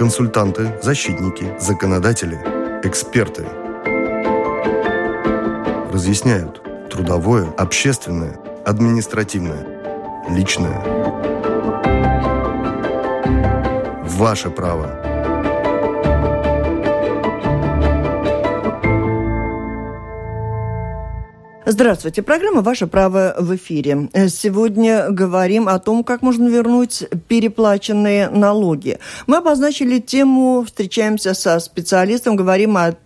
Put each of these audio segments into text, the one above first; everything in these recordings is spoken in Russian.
Консультанты, защитники, законодатели, эксперты. Разъясняют трудовое, общественное, административное, личное. Ваше право – Здравствуйте. Программа «Ваше право» в эфире. Сегодня говорим о том, как можно вернуть переплаченные налоги. Мы обозначили тему, встречаемся со специалистом, говорим о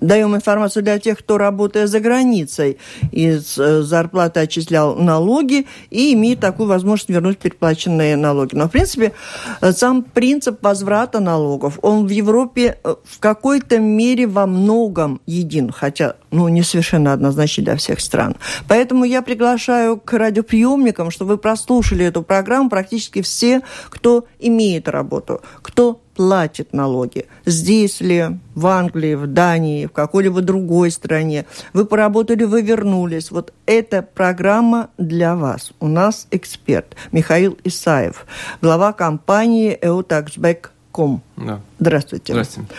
даем информацию для тех, кто, работая за границей, из э, зарплаты отчислял налоги и имеет такую возможность вернуть переплаченные налоги. Но, в принципе, э, сам принцип возврата налогов, он в Европе э, в какой-то мере во многом един, хотя, ну, не совершенно однозначно для всех стран. Поэтому я приглашаю к радиоприемникам, чтобы вы прослушали эту программу практически все, кто имеет работу, кто платит налоги. Здесь ли, в Англии, в Дании, в какой-либо другой стране. Вы поработали, вы вернулись. Вот эта программа для вас. У нас эксперт Михаил Исаев, глава компании eutaxback.com. Да. Здравствуйте. Здравствуйте.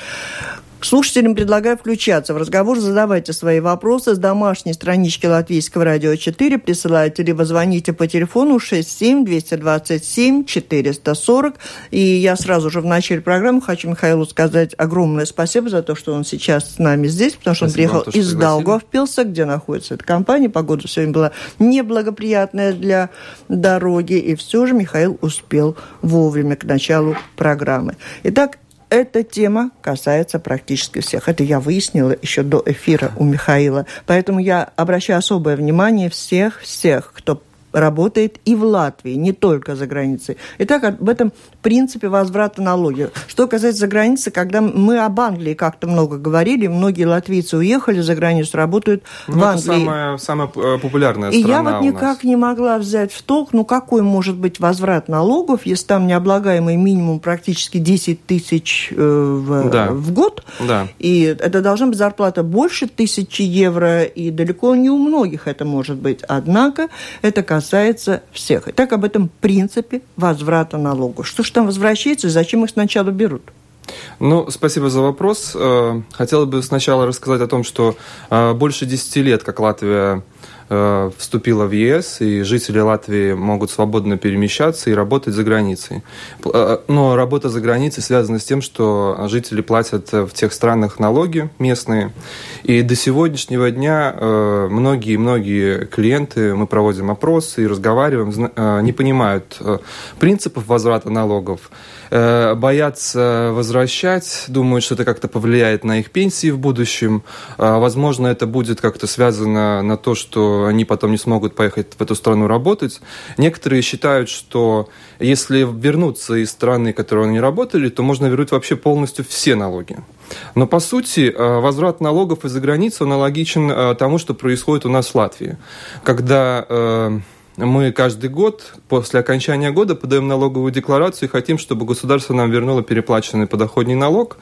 Слушателям предлагаю включаться в разговор, задавайте свои вопросы с домашней странички Латвийского радио 4, присылайте либо звоните по телефону 67 227 440. И я сразу же в начале программы хочу Михаилу сказать огромное спасибо за то, что он сейчас с нами здесь, потому что спасибо он приехал вам, из Даугавпилса, где находится эта компания. Погода сегодня была неблагоприятная для дороги, и все же Михаил успел вовремя к началу программы. Итак, эта тема касается практически всех. Это я выяснила еще до эфира у Михаила. Поэтому я обращаю особое внимание всех-всех, кто работает и в Латвии, не только за границей. Итак, об этом принципе возврата налоги. Что касается за границы, когда мы об Англии как-то много говорили, многие латвийцы уехали за границу, работают ну, в Англии. Это самая, самая э, популярная страна И я вот никак не могла взять в толк, ну какой может быть возврат налогов, если там необлагаемый минимум практически 10 тысяч э, в, да. в год, да. и это должна быть зарплата больше тысячи евро, и далеко не у многих это может быть. Однако это касается всех. Итак, об этом принципе возврата налогов. Что же там возвращается и зачем их сначала берут? Ну, спасибо за вопрос. Э, хотела бы сначала рассказать о том, что э, больше 10 лет, как Латвия Э, вступила в ЕС, и жители Латвии могут свободно перемещаться и работать за границей. Э, но работа за границей связана с тем, что жители платят в тех странах налоги местные. И до сегодняшнего дня многие-многие э, клиенты, мы проводим опросы и разговариваем, не понимают принципов возврата налогов боятся возвращать, думают, что это как-то повлияет на их пенсии в будущем. Возможно, это будет как-то связано на то, что они потом не смогут поехать в эту страну работать. Некоторые считают, что если вернуться из страны, в которой они работали, то можно вернуть вообще полностью все налоги. Но по сути э, возврат налогов из-за границы аналогичен э, тому, что происходит у нас в Латвии. Когда э, мы каждый год после окончания года подаем налоговую декларацию и хотим, чтобы государство нам вернуло переплаченный подоходный налог,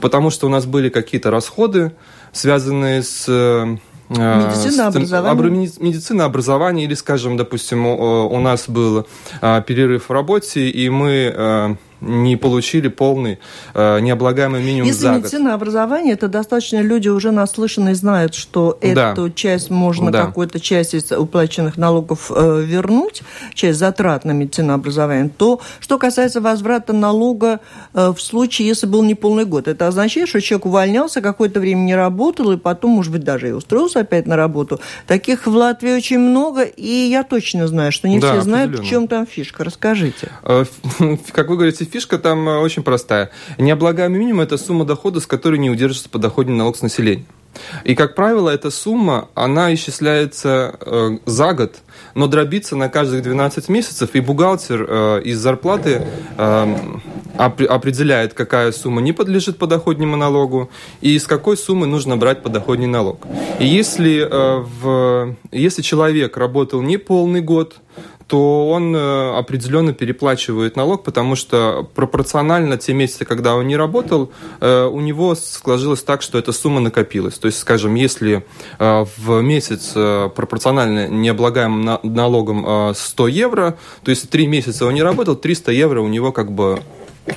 потому что у нас были какие-то расходы, связанные с Э, медицина, образование. Медицина, образование, или, скажем, допустим, у нас был э, перерыв в работе, и мы э, не получили полный э, необлагаемый минимум Если за медицина год. образование, это достаточно люди уже наслышаны и знают, что да. эту часть можно, да. какую-то часть из уплаченных налогов э, вернуть, часть затрат на медицину образование, то что касается возврата налога э, в случае, если был неполный год, это означает, что человек увольнялся, какое-то время не работал, и потом, может быть, даже и устроился опять на работу. Таких в Латвии очень много, и я точно знаю, что не да, все знают, в чем там фишка. Расскажите. Э, как вы говорите, фишка там э, очень простая. Необлагаемый минимум – это сумма дохода, с которой не удержится подоходный налог с населения. И, как правило, эта сумма, она исчисляется э, за год, но дробится на каждых 12 месяцев, и бухгалтер э, из зарплаты э, определяет, какая сумма не подлежит подоходному налогу, и из какой суммы нужно брать подоходный налог. И если, э, в, если человек работал не полный год, то он э, определенно переплачивает налог, потому что пропорционально те месяцы, когда он не работал, э, у него сложилось так, что эта сумма накопилась. То есть, скажем, если э, в месяц пропорционально необлагаемым налогом 100 евро, то есть три месяца он не работал, 300 евро у него как бы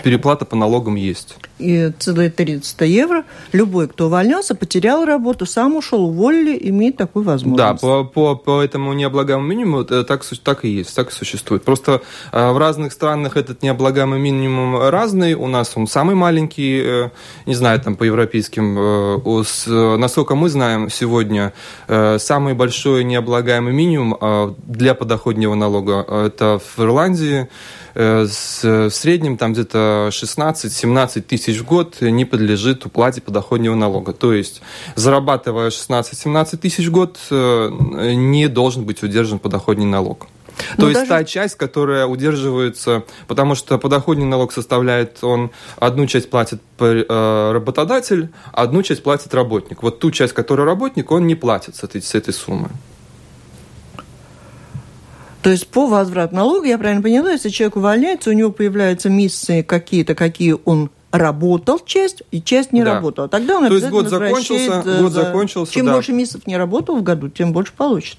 переплата по налогам есть. И целые 300 евро. Любой, кто увольнялся, потерял работу, сам ушел, уволили, имеет такую возможность. Да, по, по, по этому необлагаемому минимуму так, так и есть, так и существует. Просто э, в разных странах этот необлагаемый минимум разный. У нас он самый маленький, э, не знаю, там по европейским. Э, с, насколько мы знаем, сегодня самый большой необлагаемый минимум для подоходного налога это в Ирландии Э, в среднем там где-то 16-17 тысяч в год не подлежит уплате подоходного налога. То есть, зарабатывая 16-17 тысяч в год, э, не должен быть удержан подоходный налог. То ну, есть даже... та часть, которая удерживается, потому что подоходный налог составляет, он одну часть платит э, работодатель, одну часть платит работник. Вот ту часть, которую работник, он не платит с этой, с этой суммы. То есть по возврату налога, я правильно поняла, если человек увольняется, у него появляются миссии какие-то, какие он работал часть, и часть не да. работала. Тогда он То есть год закончился, за... год закончился, Чем да. больше месяцев не работал в году, тем больше получит.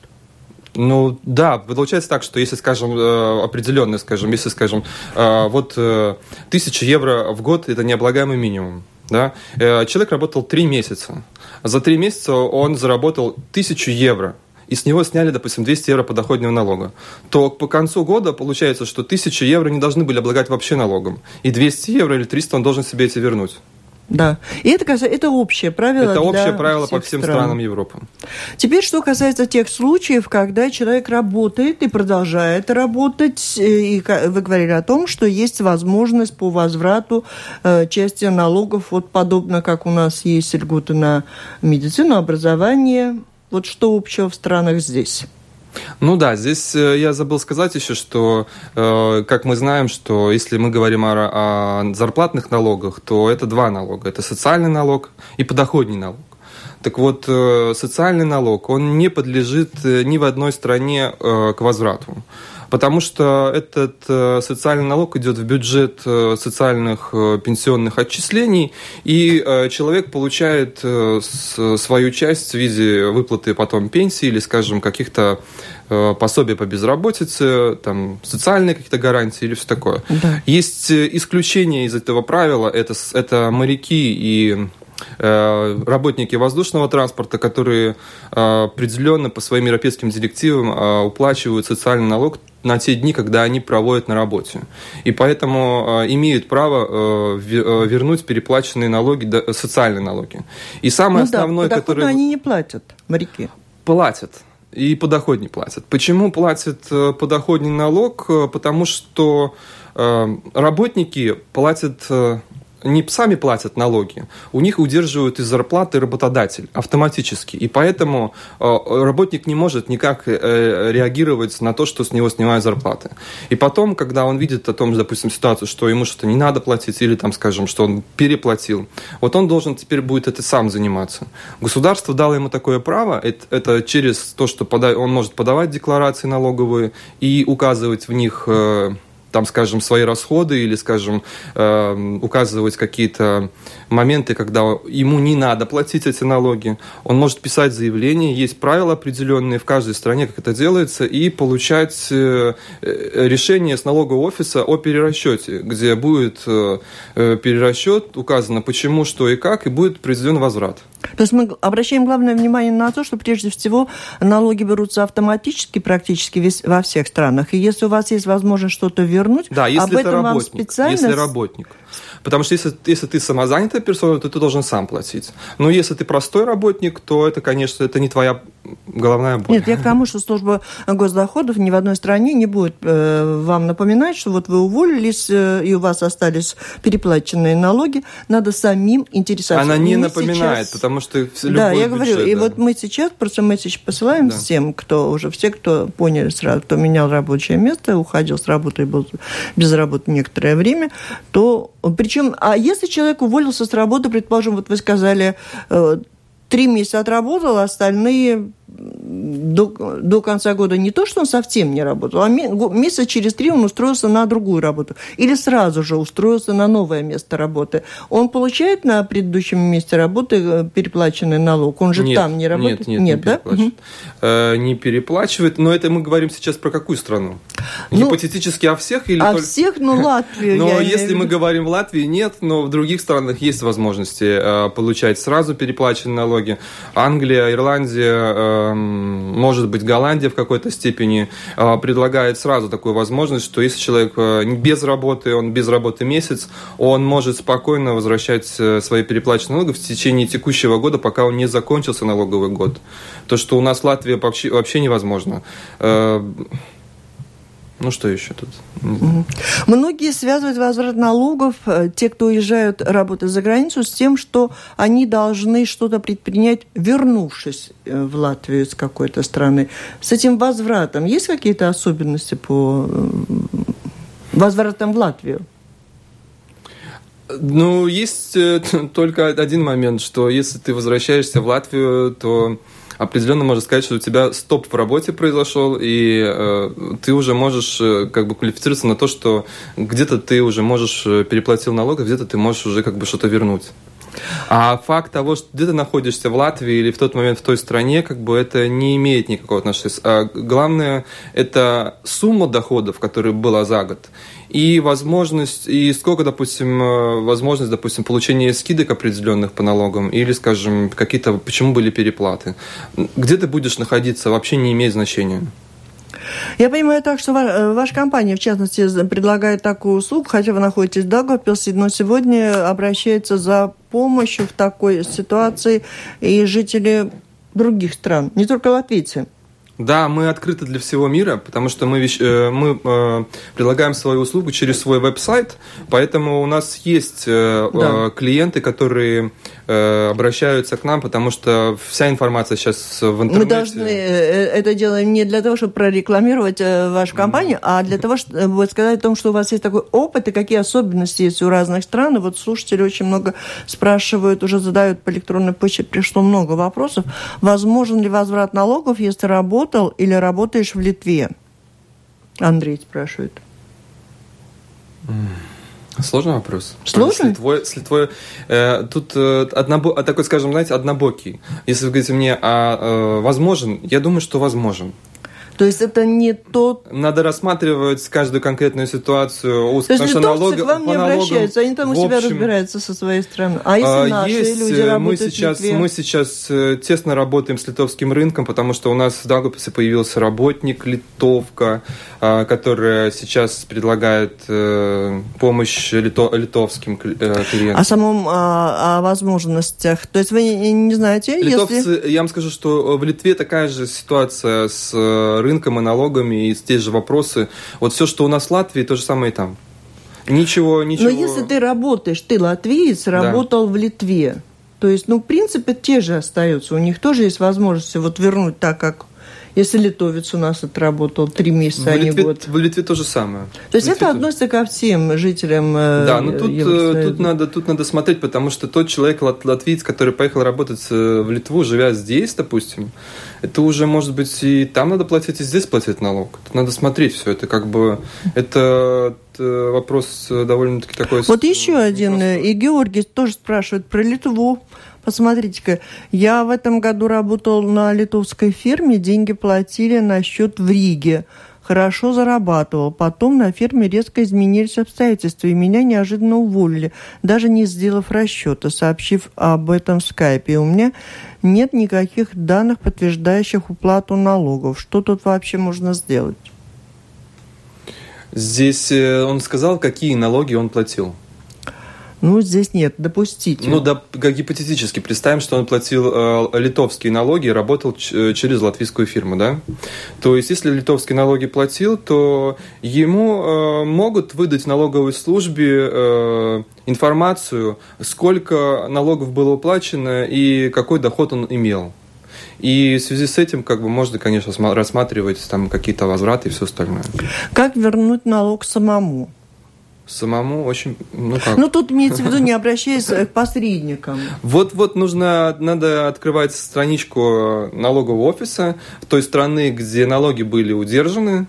Ну да, получается так, что если, скажем, э, определенный, скажем, если, скажем, э, вот э, тысяча евро в год – это необлагаемый минимум, да? Человек работал три месяца. За три месяца он заработал тысячу евро и с него сняли, допустим, 200 евро подоходного налога, то по концу года получается, что 1000 евро не должны были облагать вообще налогом. И 200 евро или 300 он должен себе эти вернуть. Да. И это, это общее правило. Это общее правило по всем стран. странам Европы. Теперь, что касается тех случаев, когда человек работает и продолжает работать, э, и вы говорили о том, что есть возможность по возврату э, части налогов, вот подобно как у нас есть льготы на медицину, образование, вот что общего в странах здесь? Ну да, здесь э, я забыл сказать еще, что, э, как мы знаем, что если мы говорим о, о зарплатных налогах, то это два налога. Это социальный налог и подоходный налог. Так вот, э, социальный налог, он не подлежит ни в одной стране к возврату потому что этот э, социальный налог идет в бюджет э, социальных э, пенсионных отчислений, и человек получает свою часть в виде выплаты потом пенсии или, скажем, каких-то пособия по безработице, там, социальные какие-то гарантии или все такое. Да. Есть исключения из этого правила, это, это моряки и работники воздушного транспорта, которые определенно по своим европейским директивам уплачивают социальный налог на те дни, когда они проводят на работе. И поэтому э, имеют право э, э, вернуть переплаченные налоги, социальные налоги. И самое ну основное, да, которое... они не платят, моряки. Платят. И подоходный платят. Почему платят подоходный налог? Потому что работники платят не сами платят налоги, у них удерживают из зарплаты работодатель автоматически. И поэтому э, работник не может никак э, реагировать на то, что с него снимают зарплаты. И потом, когда он видит о том, допустим, ситуацию, что ему что-то не надо платить, или там, скажем, что он переплатил, вот он должен теперь будет это сам заниматься. Государство дало ему такое право, это, через то, что он может подавать декларации налоговые и указывать в них э, там, скажем, свои расходы или, скажем, э, указывать какие-то моменты, когда ему не надо платить эти налоги. Он может писать заявление, есть правила определенные в каждой стране, как это делается, и получать э, э, решение с налогового офиса о перерасчете, где будет перерасчет, указано почему, что и как, и будет произведен возврат. То есть мы обращаем главное внимание на то, что прежде всего налоги берутся автоматически практически весь, во всех странах. И если у вас есть возможность что-то вернуть, да, если об это этом работник, вам специально... Если работник. Потому что если, если ты самозанятая персона, то ты должен сам платить. Но если ты простой работник, то это, конечно, это не твоя головная боль. Нет, я к тому, что служба госдоходов ни в одной стране не будет э, вам напоминать, что вот вы уволились, э, и у вас остались переплаченные налоги, надо самим интересоваться. Она не напоминает, сейчас... потому что любой Да, я бюджет, говорю, да. и вот мы сейчас просто месседж посылаем да. всем, кто уже, все, кто поняли сразу, кто менял рабочее место, уходил с работы и был без работы некоторое время, то причем, а если человек уволился с работы, предположим, вот вы сказали, э, три месяца отработал, а остальные до, до конца года не то, что он совсем не работал, а месяц через три он устроился на другую работу. Или сразу же устроился на новое место работы. Он получает на предыдущем месте работы э, переплаченный налог? Он же нет, там не работает? Нет, нет, нет не да? переплачивает. Угу. Не переплачивает, но это мы говорим сейчас про какую страну? Ну, Гипотетически о всех или О только... всех, ну, Латвию. Но если мы говорим в Латвии, нет, но в других странах есть возможности получать сразу переплаченные налоги. Англия, Ирландия, эм, может быть, Голландия в какой-то степени э, предлагает сразу такую возможность, что если человек э, без работы, он без работы месяц, он может спокойно возвращать э, свои переплаченные налоги в течение текущего года, пока он не закончился налоговый год. То, что у нас в Латвии вообще невозможно. Ну что еще тут? Многие связывают возврат налогов, э, те, кто уезжают работать за границу, с тем, что они должны что-то предпринять, вернувшись э, в Латвию из какой-то страны. С этим возвратом есть какие-то особенности по э, возвратам в Латвию? Ну, есть только один момент, что если ты возвращаешься в Латвию, то определенно можно сказать, что у тебя стоп в работе произошел, и э, ты уже можешь э, как бы квалифицироваться на то, что где-то ты уже можешь э, переплатил налог, а где-то ты можешь уже как бы что-то вернуть. А факт того, что где ты находишься в Латвии или в тот момент в той стране, как бы это не имеет никакого отношения. А главное, это сумма доходов, которая была за год и возможность, и сколько, допустим, э, возможность, допустим, получения скидок определенных по налогам, или, скажем, какие-то, почему были переплаты. Где ты будешь находиться, вообще не имеет значения. Я понимаю так, что э, ваша компания, в частности, предлагает такую услугу, хотя вы находитесь в Дагопилсе, но сегодня обращается за помощью в такой ситуации и жители других стран, не только латвийцы. Да, мы открыты для всего мира, потому что мы, э, мы э, предлагаем свою услугу через свой веб-сайт, поэтому у нас есть да. клиенты, которые обращаются к нам, потому что вся информация сейчас в интернете. Мы должны это делаем не для того, чтобы прорекламировать вашу компанию, а для того, чтобы сказать о том, что у вас есть такой опыт и какие особенности есть у разных стран. И вот слушатели очень много спрашивают, уже задают по электронной почте, пришло много вопросов. Возможен ли возврат налогов, если работа работал или работаешь в Литве? Андрей спрашивает. Сложный вопрос. Сложный? С Литвой, с Литвой э, тут э, однобо, такой, скажем, знаете, однобокий. Если вы говорите мне, а э, возможен, я думаю, что возможен. То есть это не тот... Надо рассматривать каждую конкретную ситуацию. То есть литовцы налог... к вам не обращаются, они там у себя общем... разбираются со своей страны. А если а, наши есть, люди э, мы сейчас, в Литве? Мы сейчас э, тесно работаем с литовским рынком, потому что у нас в Дагописе появился работник литовка, а, которая сейчас предлагает э, помощь лито... литовским клиентам. О самом о, о возможностях. То есть вы не, не знаете, Литовцы, если... я вам скажу, что в Литве такая же ситуация с рынком и налогами, и те же вопросы. Вот все, что у нас в Латвии, то же самое и там. Ничего, ничего. Но если ты работаешь, ты латвиец, работал да. в Литве, то есть, ну, в принципе, те же остаются. У них тоже есть возможность вот вернуть так, как если литовец у нас отработал три месяца, а не год. В Литве то же самое. То есть это тоже. относится ко всем жителям э, Да, но тут, э, тут, надо, тут надо смотреть, потому что тот человек, латвиец, который поехал работать э, в Литву, живя здесь, допустим, это уже, может быть, и там надо платить, и здесь платить налог. Тут надо смотреть все. Это как бы... Это вопрос довольно-таки такой... Вот еще один. И Георгий тоже спрашивает про Литву. Посмотрите-ка, я в этом году работал на литовской фирме, деньги платили на счет в Риге. Хорошо зарабатывал. Потом на фирме резко изменились обстоятельства, и меня неожиданно уволили, даже не сделав расчета, сообщив об этом в скайпе. И у меня нет никаких данных, подтверждающих уплату налогов. Что тут вообще можно сделать? Здесь э, он сказал, какие налоги он платил. Ну, здесь нет, допустите. Ну, да, как гипотетически, представим, что он платил э, литовские налоги и работал ч- через латвийскую фирму, да? То есть, если литовские налоги платил, то ему э, могут выдать в налоговой службе э, информацию, сколько налогов было уплачено и какой доход он имел. И в связи с этим, как бы, можно, конечно, рассматривать там какие-то возвраты и все остальное. Как вернуть налог самому? Самому очень, ну как? Ну, тут имеется в виду, не обращаясь к посредникам. Вот-вот нужно, надо открывать страничку налогового офиса той страны, где налоги были удержаны,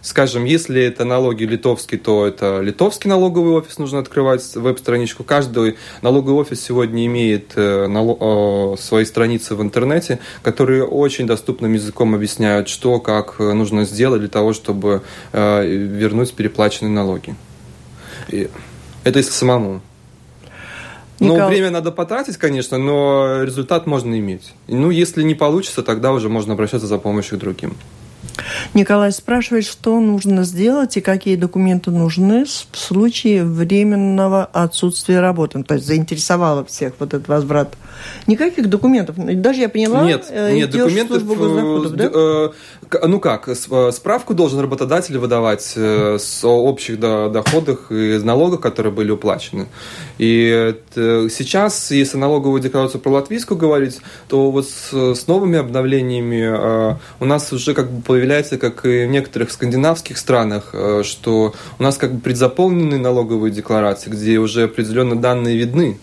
Скажем, если это налоги литовские, то это литовский налоговый офис нужно открывать веб-страничку. Каждый налоговый офис сегодня имеет э, свои страницы в интернете, которые очень доступным языком объясняют, что, как нужно сделать для того, чтобы э, вернуть переплаченные налоги. И это если самому. Ну, Никол... время надо потратить, конечно, но результат можно иметь. Ну, если не получится, тогда уже можно обращаться за помощью к другим. Николай спрашивает, что нужно сделать и какие документы нужны в случае временного отсутствия работы. То есть заинтересовало всех вот этот возврат. Никаких документов. Даже я поняла, нет, э, нет документов. Доходов, да? э, ну как, э, справку должен работодатель выдавать с общих доходах и налогах, которые были уплачены. И сейчас, если налоговую декларацию про латвийскую говорить, то вот с, с новыми обновлениями у нас уже как бы появляется, как и в некоторых скандинавских странах, что у нас как бы предзаполненные налоговые декларации, где уже определенно данные видны.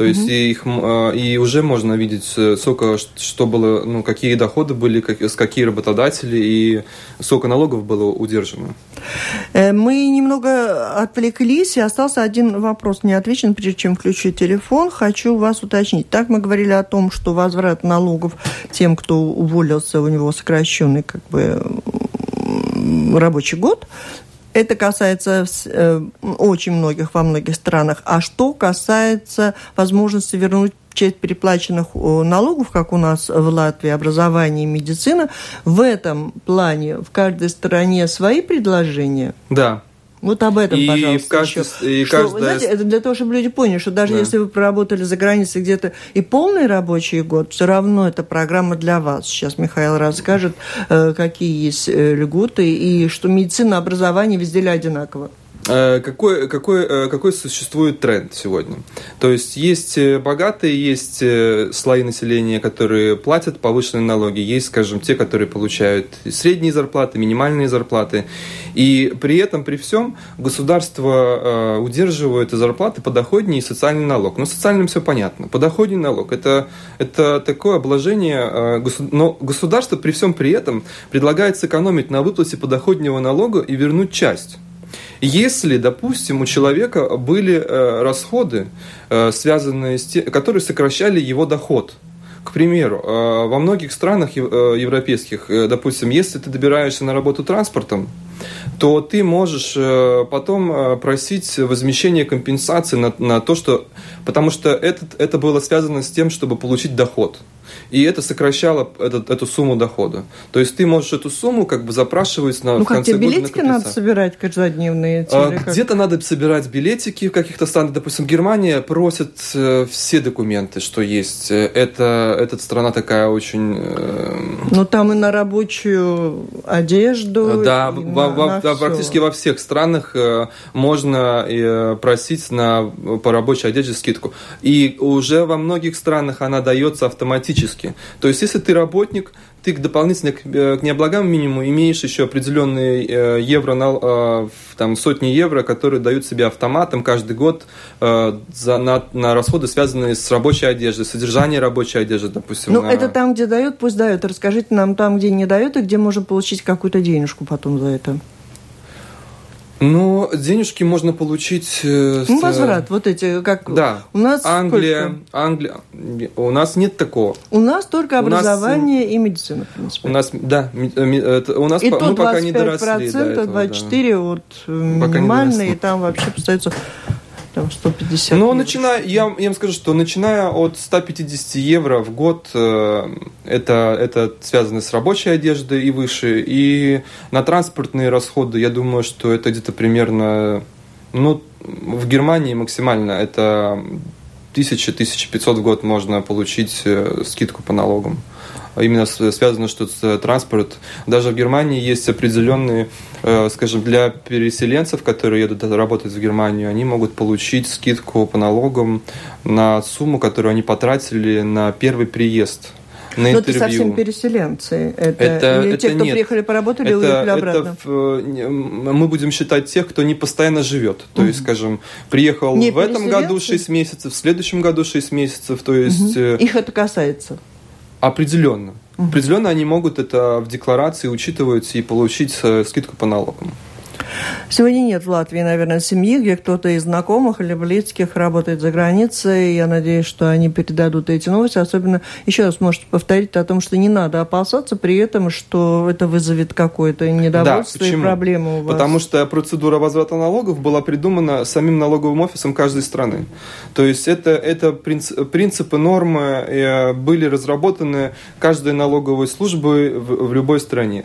То есть угу. их а, и уже можно видеть, сколько что было, ну какие доходы были, как, с какие работодатели и сколько налогов было удержано. Э, мы немного отвлеклись, и остался один вопрос не отвечен, прежде чем включить телефон. Хочу вас уточнить. Так мы говорили о том, что возврат налогов тем, кто уволился, у него сокращенный как бы рабочий год, это касается э, очень многих во многих странах. А что касается возможности вернуть часть переплаченных э, налогов, как у нас в Латвии, образование и медицина, в этом плане в каждой стране свои предложения? Да, вот об этом, и пожалуйста, в каждой, еще. И что, каждая... знаете, это для того, чтобы люди поняли, что даже да. если вы проработали за границей где-то и полный рабочий год, все равно эта программа для вас. Сейчас Михаил расскажет, э, какие есть э, льготы и что медицина, образование везде ли одинаково. Э, какой, какой, э, какой существует тренд сегодня. То есть есть э, богатые, есть слои населения, которые платят повышенные налоги, есть, скажем, те, которые получают средние зарплаты, минимальные зарплаты. И при этом, при всем, государство удерживает зарплаты подоходнее и социальный налог. Но социальным все понятно. Подоходный налог это, – это такое обложение, но государство при всем при этом предлагает сэкономить на выплате подоходного налога и вернуть часть. Если, допустим, у человека были э, расходы, э, связанные с тем, которые сокращали его доход, к примеру, э, во многих странах европейских, допустим, если ты добираешься на работу транспортом, то ты можешь потом просить возмещение компенсации на, на то, что... Потому что это, это было связано с тем, чтобы получить доход и это сокращало этот, эту сумму дохода. То есть ты можешь эту сумму как бы запрашивать на ну, в конце года. Ну, билетики надо собирать каждодневные? А, где-то надо собирать билетики в каких-то странах. Допустим, Германия просит э, все документы, что есть. Это, эта страна такая очень... Э... Ну, там и на рабочую одежду. Да, во, на, во, да практически во всех странах э, можно э, просить на, по рабочей одежде скидку. И уже во многих странах она дается автоматически. То есть, если ты работник, ты дополнительно к, э, к необлагаемому минимуму имеешь еще определенные э, евро, на, э, там, сотни евро, которые дают себе автоматом каждый год за, на, на расходы, связанные с рабочей одеждой, содержание рабочей одежды, допустим. Ну, на... это там, где дают, пусть дают. Расскажите нам там, где не дают, и где можем получить какую-то денежку потом за это. Ну, денежки можно получить... Э, ну, возврат, вот эти, как... Да. У нас Англия, сколько? Англия... У нас нет такого. У нас только образование нас, и медицина, в принципе. У нас, да, у нас и мы то пока не доросли до этого. 24 да. вот минимальные, и там вообще остается там 150 Ну, начиная, я, я вам скажу, что начиная от 150 евро в год, э, это, это связано с рабочей одеждой и выше, и на транспортные расходы, я думаю, что это где-то примерно, ну, в Германии максимально это 1000-1500 в год можно получить э, скидку по налогам именно связано что с транспорт. Даже в Германии есть определенные, э, скажем, для переселенцев, которые едут работать в Германию, они могут получить скидку по налогам на сумму, которую они потратили на первый приезд на Но интервью. это совсем переселенцы. Это, Это- или это те, кто нет. приехали поработали и это, уехали это обратно. не- мы будем считать тех, кто не постоянно живет. То есть, скажем, приехал Не в этом году переселенцы? 6 месяцев, в следующем году 6 месяцев. То есть э, Их это касается. Определенно. Определенно они могут это в декларации учитывать и получить э, скидку по налогам. Сегодня нет в Латвии, наверное, семьи, где кто-то из знакомых или близких работает за границей. Я надеюсь, что они передадут эти новости. Особенно, еще раз можете повторить о том, что не надо опасаться при этом, что это вызовет какое-то недовольство и почему? проблемы у вас. Потому что процедура возврата налогов была придумана самим налоговым офисом каждой страны. То есть это, это принц- принципы, нормы э, были разработаны каждой налоговой службой в, в любой стране.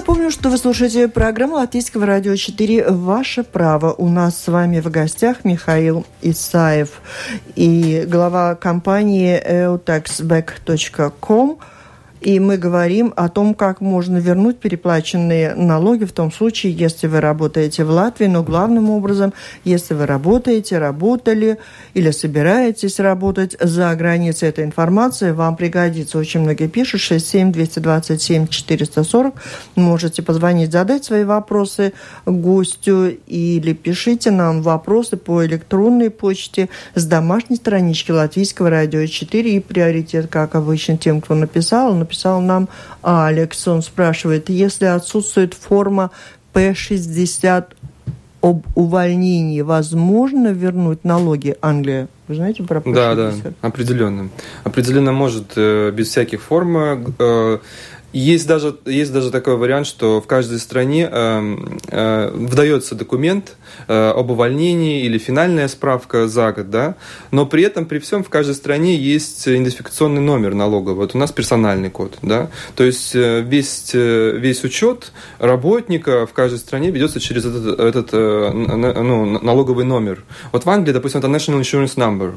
Напомню, что вы слушаете программу Латвийского радио 4 «Ваше право». У нас с вами в гостях Михаил Исаев и глава компании eutaxback.com. И мы говорим о том, как можно вернуть переплаченные налоги в том случае, если вы работаете в Латвии, но главным образом, если вы работаете, работали или собираетесь работать за границей. Эта информация вам пригодится. Очень многие пишут 67 227 440. Можете позвонить, задать свои вопросы гостю или пишите нам вопросы по электронной почте с домашней странички Латвийского радио 4. И приоритет, как обычно, тем, кто написал, написал нам Алекс. Он спрашивает, если отсутствует форма П-60 об увольнении, возможно вернуть налоги Англия? Вы знаете про П-60? Да, да, определенно. Определенно может э, без всяких форм. Э, Есть даже, есть даже такой вариант, что в каждой стране э, э, выдается документ э, об увольнении или финальная справка за год, да, но при этом, при всем, в каждой стране есть идентификационный номер налоговый. Вот у нас персональный код, да, то есть э, весь, э, весь учет работника в каждой стране ведется через этот, этот э, н- н- ну, налоговый номер. Вот в Англии, допустим, это National Insurance Number.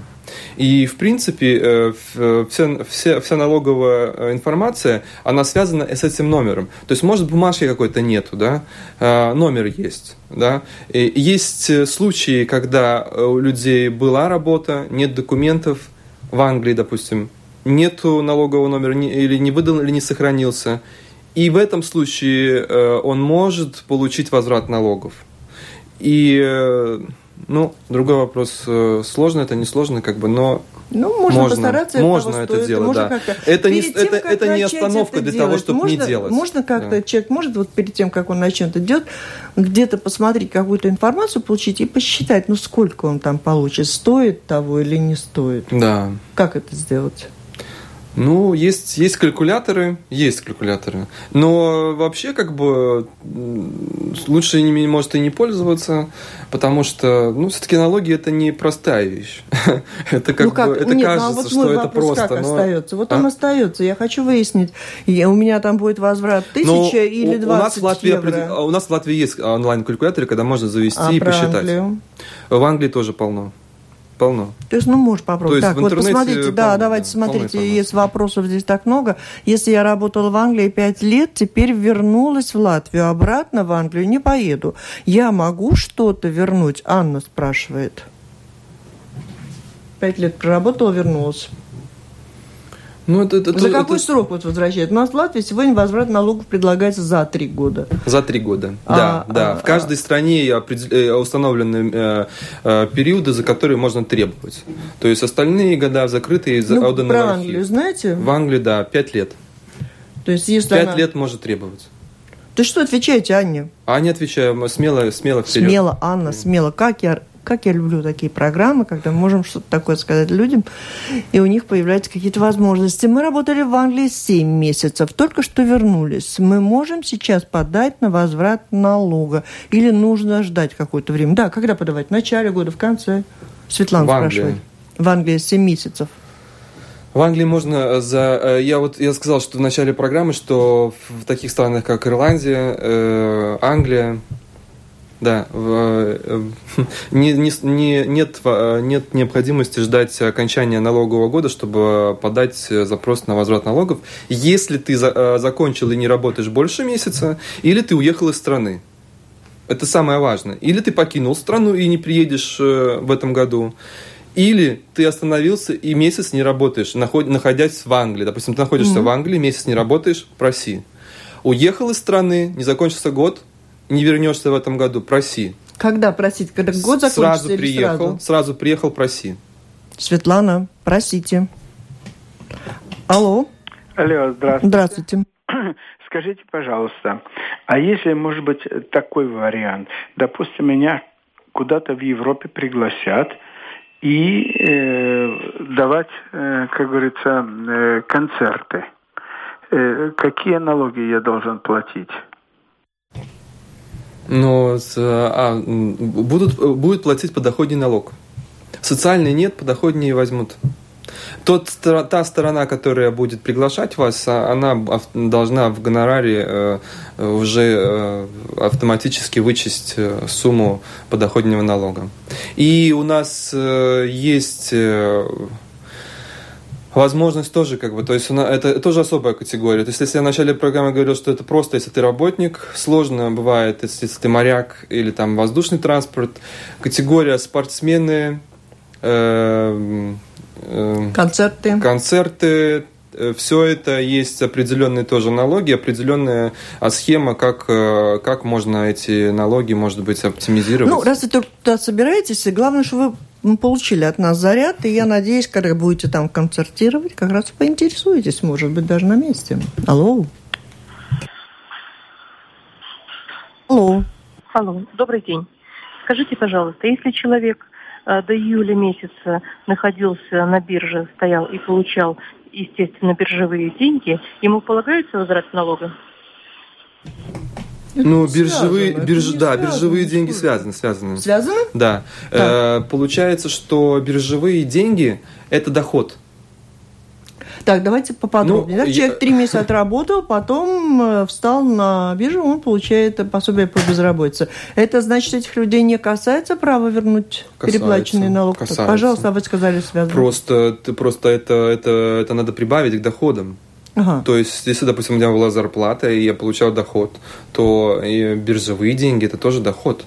И, в принципе, э, в- вся, вся, вся налоговая э, информация, она связана с этим номером. То есть, может, бумажки какой-то нету, да, а, номер есть, да. И есть э, случаи, когда э, у людей была работа, нет документов в Англии, допустим, нету налогового номера или не выдан, или не сохранился. И в этом случае э, он может получить возврат налогов. И, ну, другой вопрос, э, сложно это, не сложно, как бы, но Ну, можно, Можно. постараться. Можно того это стоит. делать, можно да. Это не- тем, это- это не остановка это для того, делать, чтоб не можно, делать. Можно как-то, Да. человек может вот перед тем, как он начнет это делать, где-то посмотреть какую-то информацию, получить и посчитать, ну, сколько он там получит, стоит того или не стоит. да. Как это сделать? Ну, есть, есть калькуляторы, есть калькуляторы. Но вообще, как бы, лучше ими, может, и не пользоваться, потому что, ну, все-таки налоги это не простая вещь. это как ну, как? бы, это Нет, ну, а кажется, вот что это просто. как но- остается? Вот А? он остается. Я хочу выяснить, я- у меня там будет возврат Но тысяча или у- у нас 20 в Латвии евро. определ- У нас в Латвии есть онлайн-калькуляторы, когда можно завести А и посчитать. Англию? В Англии тоже полно. Полно. То есть, ну, можешь попробовать. То есть так, вот посмотрите, да, полно, давайте да, смотрите, есть вопросов здесь так много. Если я работала в Англии пять лет, теперь вернулась в Латвию, обратно в Англию не поеду. Я могу что-то вернуть? Анна спрашивает. Пять лет проработала, вернулась. Ну, это, это- За это какой срок вот возвращает? У нас в Латвии сегодня возврат налогов предлагается за три года. За три года. А, да, да. а, в каждой стране определ- э, установлены э, э, периоды, за которые можно требовать. То есть остальные года закрытые, за- Ну, отданы в про архив. Англию знаете? В Англии, да, пять лет. То есть, если Пять она... лет может требовать. Ты что отвечаете, Анне? А не отвечаем, смело, смело вперед. Смело, Анна, смело. Как я, как я люблю такие программы, когда мы можем что-то такое сказать людям, и у них появляются какие-то возможности. Мы работали в Англии 7 месяцев, только что вернулись. Мы можем сейчас подать на возврат налога? Или нужно ждать какое-то время? Да, когда подавать? В начале года, в конце? Светлана В спрашивает. В Англии 7 месяцев. В Англии можно за... э, Я вот я сказал, что в начале программы, что в таких странах, как Ирландия, э, Англия, Да, э, не, не, не, нет, нет необходимости ждать окончания налогового года, чтобы подать запрос на возврат налогов, если ты за, закончил и не работаешь больше месяца, или ты уехал из страны. Это самое важное. Или ты покинул страну и не приедешь в этом году, или ты остановился и месяц не работаешь, находясь в Англии. Допустим, ты находишься mm-hmm. в Англии, месяц не работаешь, проси. Уехал из страны, не закончился год, не вернешься в этом году, проси. Когда просить? Когда год закончится сразу или приехал, сразу? Сразу приехал, проси. Светлана, просите. Алло. Алло, здравствуйте. Здравствуйте. Скажите, пожалуйста, а если, может быть, такой вариант? Допустим, меня куда-то в Европе пригласят – и э, давать, э, как говорится, э, концерты. Э, какие налоги я должен платить? Ну, а, будут, будет платить подоходный налог. Социальный нет, подоходнее возьмут. Тот, та сторона, которая будет приглашать вас, а, она должна в гонораре э, уже э, автоматически вычесть э, сумму подоходного налога. И у нас есть возможность тоже как бы, то есть это тоже особая категория. То есть если я в начале программы говорил, что это просто, если ты работник, сложно бывает, если ты моряк или там воздушный транспорт, категория спортсмены, Эм, концерты. Концерты, э, все это есть определенные тоже налоги, определенная а, схема, как, э, как можно эти налоги, может быть, оптимизировать. Ну, раз вы туда собираетесь, главное, что вы получили от нас заряд, и я надеюсь, когда будете там концертировать, как раз поинтересуетесь, может быть, даже на месте. Алло. Алло. Алло, добрый день. Скажите, пожалуйста, если человек Э, до июля месяца находился на бирже, стоял и получал, естественно, биржевые деньги, ему полагается возврат налога? Ну, биржевые, бирж, да, связано, биржевые деньги связаны, связаны. Связаны? Да. да. Э, получается, что биржевые деньги – это доход. Так, давайте поподробнее. Ну, Человек три месяца отработал, потом э, встал на биржу, он получает пособие по безработице. Это значит, этих людей не касается права вернуть касается, переплаченный налог? Касается. Пожалуйста, вы сказали связано. Просто, ты, просто это, это, это надо прибавить к доходам. Ага. То есть, если, допустим, у меня была зарплата, и я получал доход, то и биржевые деньги – это тоже доход.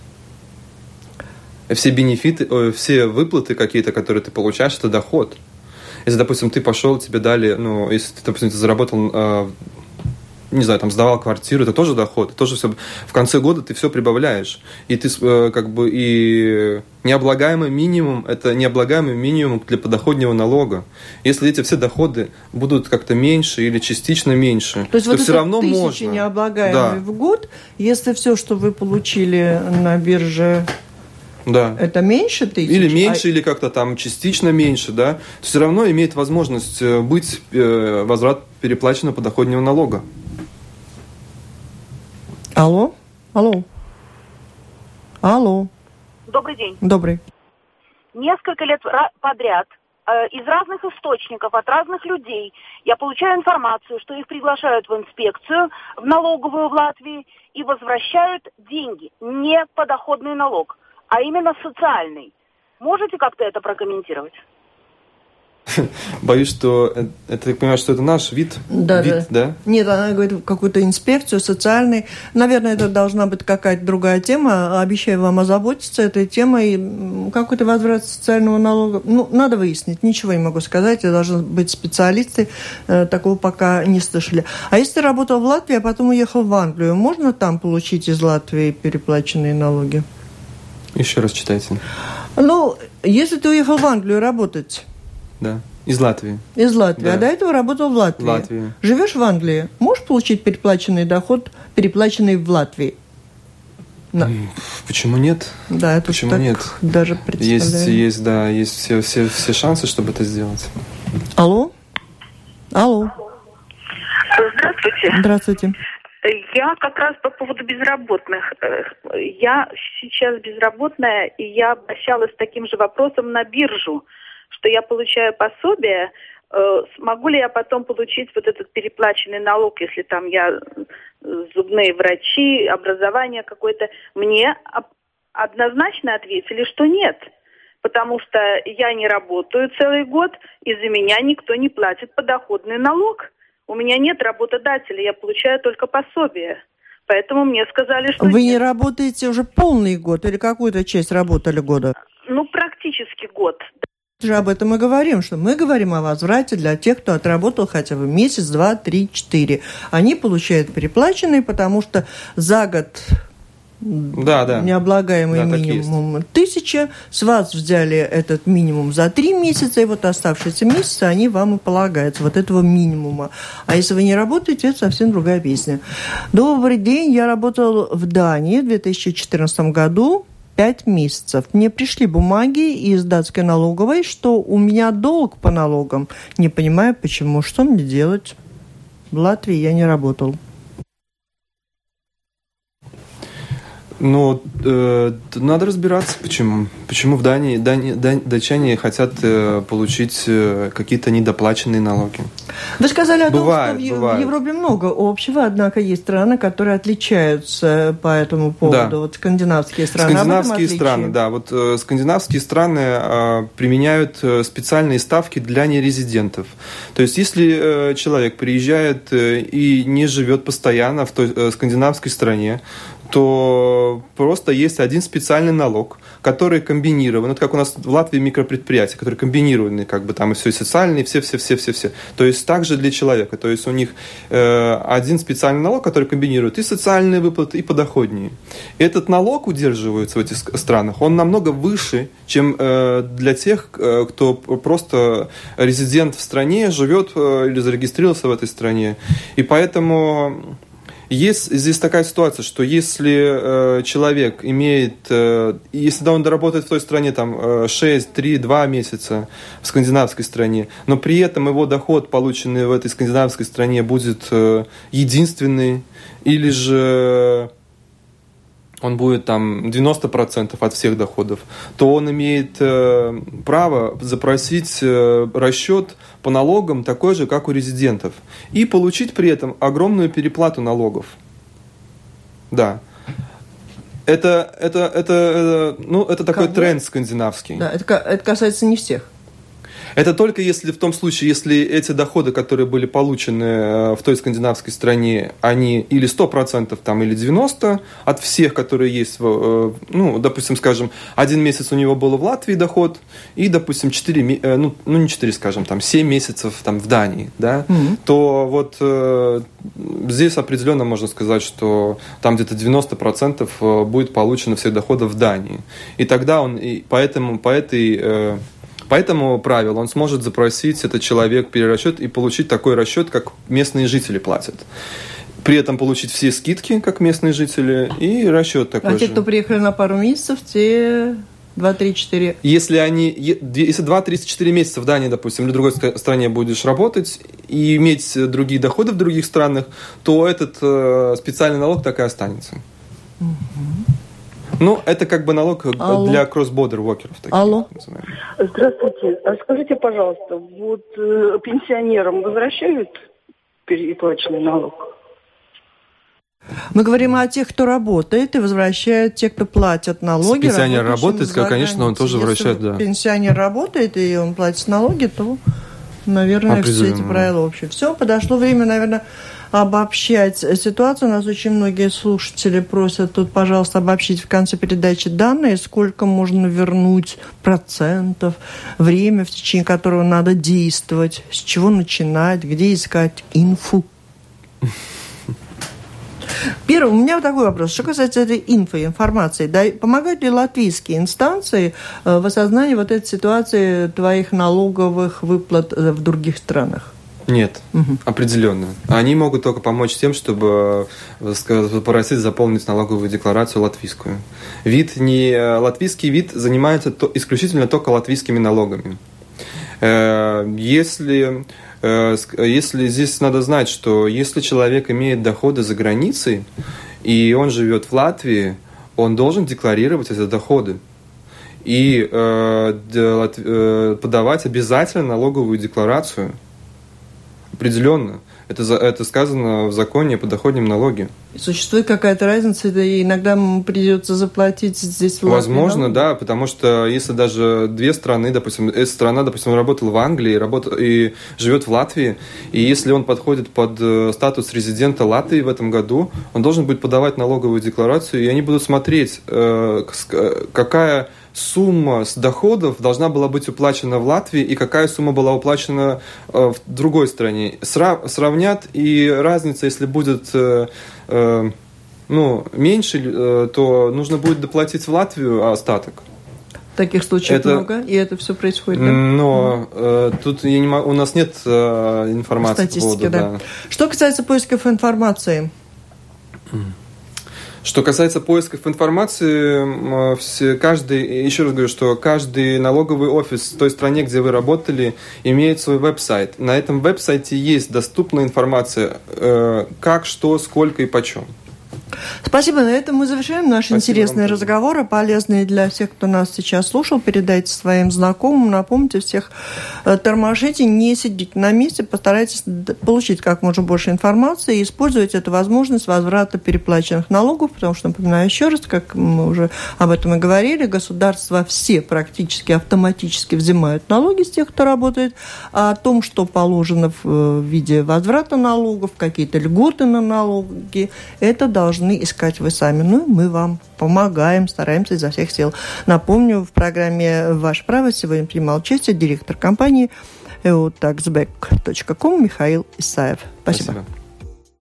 Все бенефиты, все выплаты какие-то, которые ты получаешь, это доход. Если, допустим, ты пошел, тебе дали, ну, если ты, допустим, ты заработал э, не знаю, там сдавал квартиру, это тоже доход, это тоже все. В конце года ты все прибавляешь. И ты э, как бы и необлагаемый минимум – это необлагаемый минимум для подоходного налога. Если эти все доходы будут как-то меньше или частично меньше, то, есть то вот все равно можно. необлагаемый да. в год, если все, что вы получили на бирже да. это меньше тысяч? Или меньше, а... или как-то там частично меньше, да, все равно имеет возможность э, быть э, возврат переплаченного подоходного налога. Алло? Алло? Алло? Добрый день. Добрый. Несколько лет подряд э, из разных источников, от разных людей я получаю информацию, что их приглашают в инспекцию, в налоговую в Латвии и возвращают деньги, не подоходный налог а именно социальный. Можете как-то это прокомментировать? Боюсь, что это, я понимаю, что это наш вид. Да, вид, да. да? Нет, она говорит какую-то инспекцию социальной. Наверное, это должна быть какая-то другая тема. Обещаю вам озаботиться этой темой. Какой-то возврат социального налога. Ну, надо выяснить. Ничего не могу сказать. Это должны быть специалисты. Э, такого пока не слышали. А если ты работал в Латвии, а потом уехал в Англию, можно там получить из Латвии переплаченные налоги? Еще раз читайте. Ну, если ты уехал в Англию работать. Да. Из Латвии. Из Латвии. Да. А до этого работал в Латвии. Латвии. Живешь в Англии, можешь получить переплаченный доход, переплаченный в Латвии? На. Почему нет? Да, это Почему нет? Даже Есть, есть, да, есть все, все, все шансы, чтобы это сделать. Алло? Алло. Здравствуйте. Здравствуйте. Я как раз по поводу безработных. Э, я сейчас безработная, и я обращалась с таким же вопросом на биржу, что я получаю пособие, э, смогу ли я потом получить вот этот переплаченный налог, если там я э, зубные врачи, образование какое-то, мне однозначно ответили, что нет. Потому что я не работаю целый год, и за меня никто не платит подоходный налог. У меня нет работодателя, я получаю только пособие. Поэтому мне сказали, что... Вы нет. не работаете уже полный год или какую-то часть работали года? Ну, практически год. Же об этом и говорим, что мы говорим о возврате для тех, кто отработал хотя бы месяц, два, три, четыре. Они получают переплаченные, потому что за год да, да. необлагаемый да, минимум тысяча. С вас взяли этот минимум за три месяца, и вот оставшиеся месяцы, они вам и полагаются, вот этого минимума. А если вы не работаете, это совсем другая песня. Добрый день, я работал в Дании в 2014 году пять месяцев. Мне пришли бумаги из датской налоговой, что у меня долг по налогам. Не понимаю, почему. Что мне делать? В Латвии я не работал. Ну, э, надо разбираться, почему. Почему в Дании, Дани, Дани, датчане хотят э, получить э, какие-то недоплаченные налоги. Вы сказали о бывает, том, что в, бывает. в Европе много общего, однако есть страны, которые отличаются по этому поводу. Да. Вот скандинавские страны. Скандинавские страны, да. Вот э, скандинавские страны э, применяют э, специальные ставки для нерезидентов. То есть, если э, человек приезжает э, и не живет постоянно в той э, скандинавской стране, то просто есть один специальный налог, который комбинирован. Это как у нас в Латвии микропредприятия, которые комбинированы, как бы там и все и социальные, все, все, все, все, все. То есть также для человека. То есть у них э, один специальный налог, который комбинирует и социальные выплаты, и подоходные. Этот налог удерживается в этих странах, он намного выше, чем э, для тех, э, кто просто резидент в стране, живет э, или зарегистрировался в этой стране. И поэтому есть здесь такая ситуация, что если э, человек имеет, э, если да, он работает в той стране там э, 6, 3, 2 месяца в скандинавской стране, но при этом его доход, полученный в этой скандинавской стране, будет э, единственный, или же он будет там 90% от всех доходов, то он имеет э, право запросить э, расчет по налогам такой же, как у резидентов, и получить при этом огромную переплату налогов. Да. Это, это, это, это, ну, это такой Кого? тренд скандинавский. Да, это, это касается не всех. Это только если в том случае, если эти доходы, которые были получены э, в той скандинавской стране, они или 100% там, или 90% от всех, которые есть, в, э, ну, допустим, скажем, один месяц у него был в Латвии доход, и, допустим, 4, ме- э, ну, ну, не 4, скажем, там, 7 месяцев там, в Дании, да, Мгм. то вот э, здесь определенно можно сказать, что там где-то 90% э, будет получено всех доходов в Дании. И тогда он, и поэтому, по этой э, по этому правилу он сможет запросить этот человек перерасчет и получить такой расчет, как местные жители платят. При этом получить все скидки, как местные жители, и расчет такой А же. те, кто приехали на пару месяцев, те 2, 3, 4. Если они, если 2-34 месяца в Дании, допустим, или в другой стране будешь работать и иметь другие доходы в других странах, то этот э, специальный налог так и останется. Ну, это как бы налог э, Алло. для workers. таких Алло. Здравствуйте. А скажите, пожалуйста, вот э, пенсионерам возвращают переплаченный налог? Мы говорим о тех, кто работает и возвращают те, кто платят налоги. Пенсионер работает, за конечно, он тоже Если вращает, да. пенсионер работает и он платит налоги, то, наверное, все эти правила общие. Все, подошло время, наверное, обобщать ситуацию. У нас очень многие слушатели просят тут, пожалуйста, обобщить в конце передачи данные, сколько можно вернуть процентов, время, в течение которого надо действовать, с чего начинать, где искать инфу. Первый, у меня вот такой вопрос. Что касается этой инфо, информации, да, помогают ли латвийские инстанции э, в осознании вот этой ситуации твоих налоговых выплат э, в других странах? Нет, определенно. Они могут только помочь тем, чтобы э, попросить заполнить налоговую декларацию латвийскую. Вид не э, латвийский вид занимается то- исключительно только латвийскими налогами. Э, Если если здесь надо знать, что если человек имеет доходы за границей и он живет в Латвии, он должен декларировать эти доходы и э, подавать обязательно налоговую декларацию определенно. Это, это сказано в законе о подоходном налоге. Существует какая-то разница, и иногда придется заплатить здесь в Возможно, да, потому что если даже две страны, допустим, эта страна, допустим, работала в Англии работ, и живет в Латвии, и если он подходит под э, статус резидента Латвии в этом году, он должен будет подавать налоговую декларацию, и они будут смотреть, э, какая сумма с доходов должна была быть уплачена в Латвии и какая сумма была уплачена э, в другой стране. Сравнят, и разница, если будет э, э, ну, меньше, то нужно будет доплатить в Латвию остаток. Таких случаев это, много, и это все происходит, да? Но э, тут я не могу, у нас нет э, информации. Статистики, по поводу, да. да. Что касается поисков информации, что касается поисков информации, все, каждый, еще раз говорю, что каждый налоговый офис в той стране, где вы работали, имеет свой веб-сайт. На этом веб-сайте есть доступная информация, э, как, что, сколько и почем. Спасибо. На этом мы завершаем наш Спасибо интересный разговор, полезный для всех, кто нас сейчас слушал. Передайте своим знакомым, напомните всех, э, тормошите, не сидите на месте, постарайтесь получить как можно больше информации и использовать эту возможность возврата переплаченных налогов, потому что, напоминаю еще раз, как мы уже об этом и говорили, государства все практически автоматически взимают налоги с тех, кто работает, а о том, что положено в э, виде возврата налогов, какие-то льготы на налоги, это должно должны искать вы сами. Ну, мы вам помогаем, стараемся изо всех сил. Напомню, в программе «Ваше право» сегодня принимал участие директор компании eutaxback.com Михаил Исаев. Спасибо. Спасибо.